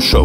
Show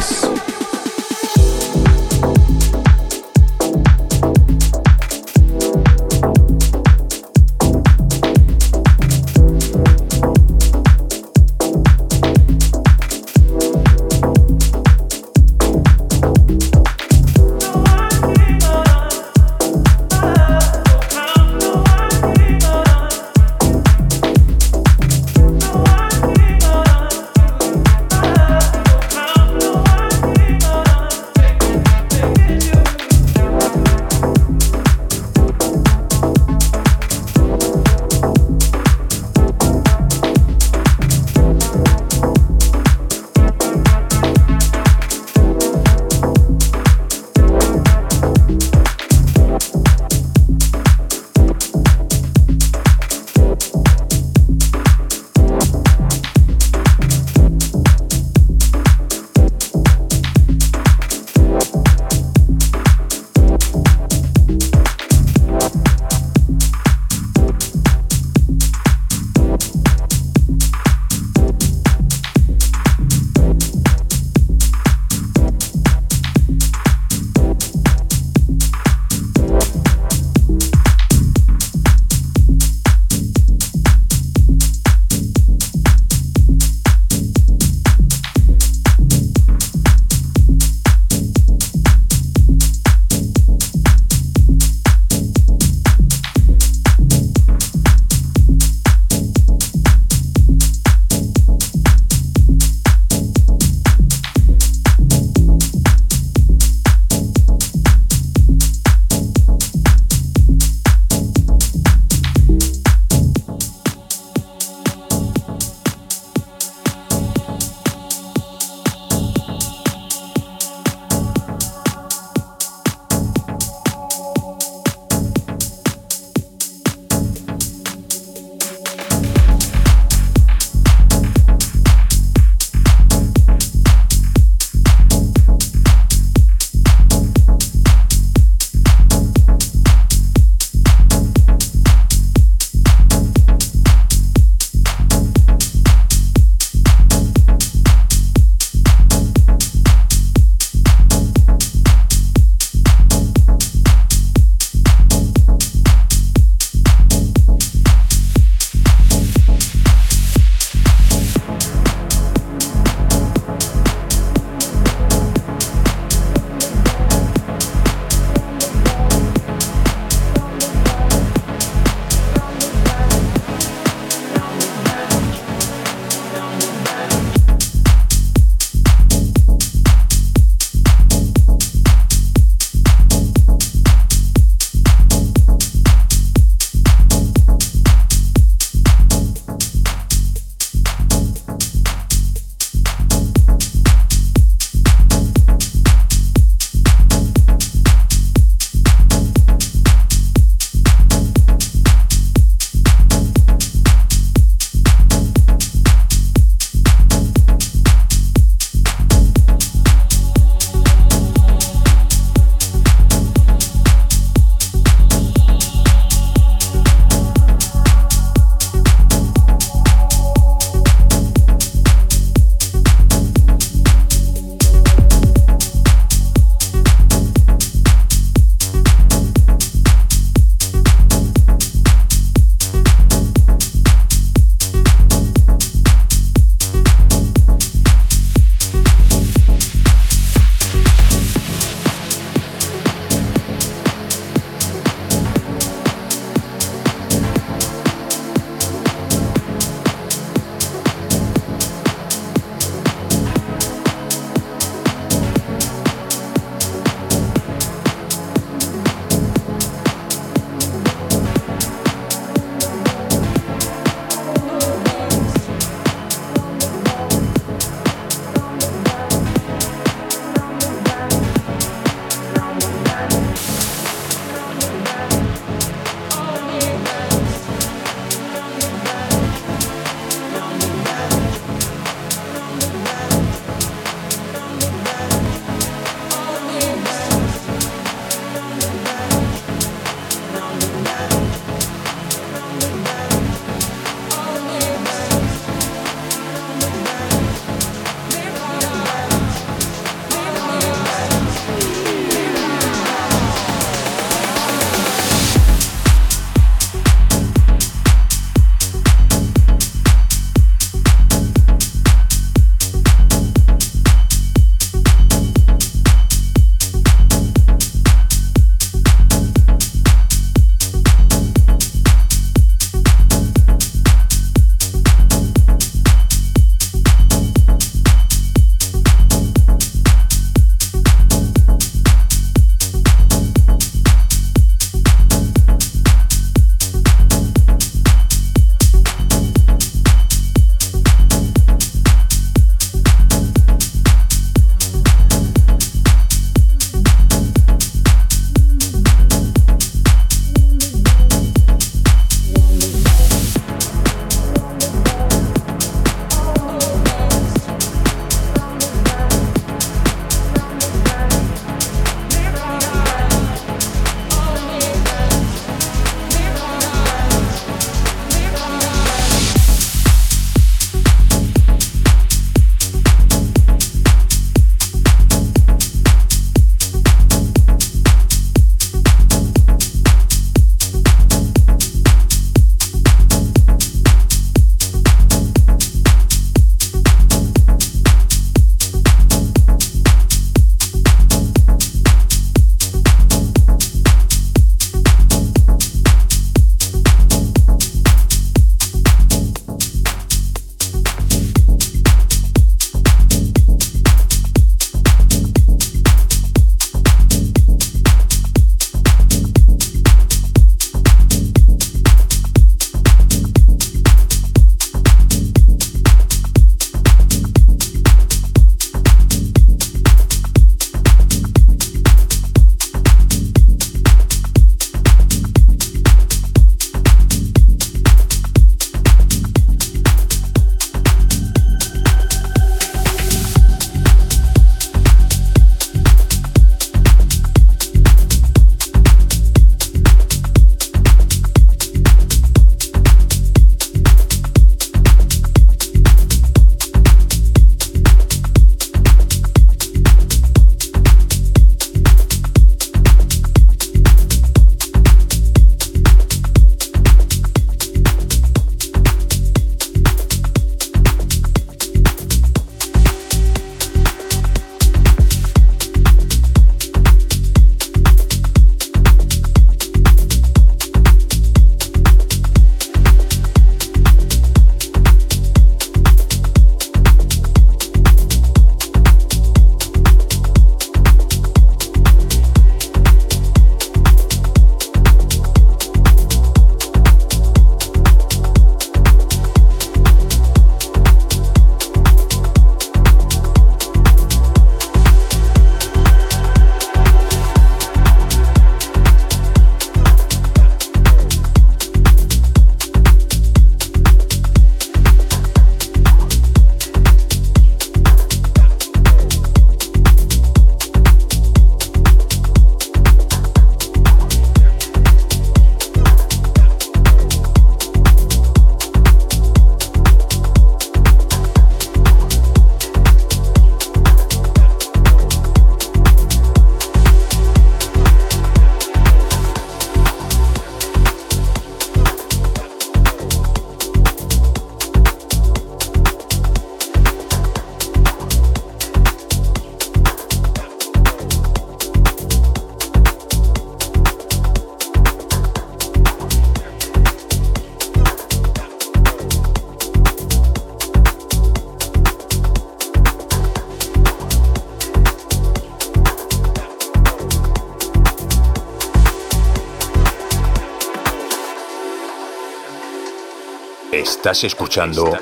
Estás escuchando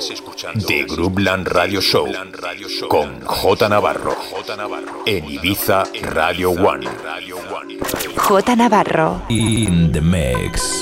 The Groupland Radio Show con J Navarro en Ibiza Radio One. J Navarro. In the mix.